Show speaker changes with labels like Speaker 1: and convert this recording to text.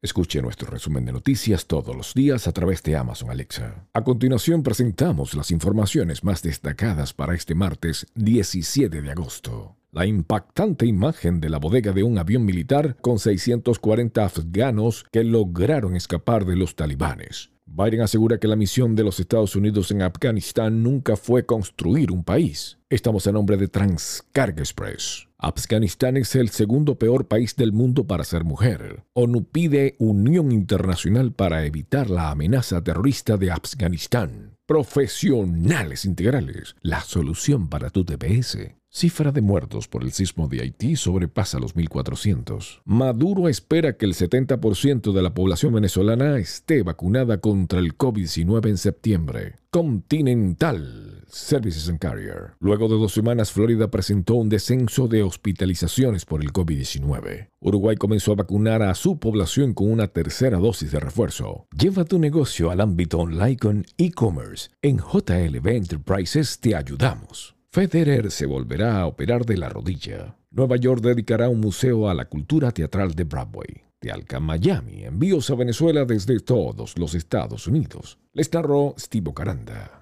Speaker 1: Escuche nuestro resumen de noticias todos los días a través de Amazon Alexa. A continuación presentamos las informaciones más destacadas para este martes 17 de agosto. La impactante imagen de la bodega de un avión militar con 640 afganos que lograron escapar de los talibanes. Biden asegura que la misión de los Estados Unidos en Afganistán nunca fue construir un país. Estamos a nombre de Transcarga Express. Afganistán es el segundo peor país del mundo para ser mujer. ONU pide unión internacional para evitar la amenaza terrorista de Afganistán. Profesionales integrales, la solución para tu TPS. Cifra de muertos por el sismo de Haití sobrepasa los 1.400. Maduro espera que el 70% de la población venezolana esté vacunada contra el COVID-19 en septiembre. Continental Services and Carrier. Luego de dos semanas, Florida presentó un descenso de hospitalizaciones por el COVID-19. Uruguay comenzó a vacunar a su población con una tercera dosis de refuerzo. Lleva tu negocio al ámbito online con e-commerce. En JLB Enterprises te ayudamos. Federer se volverá a operar de la rodilla. Nueva York dedicará un museo a la cultura teatral de Broadway. De Alca, Miami, envíos a Venezuela desde todos los Estados Unidos. Les narró Steve Caranda.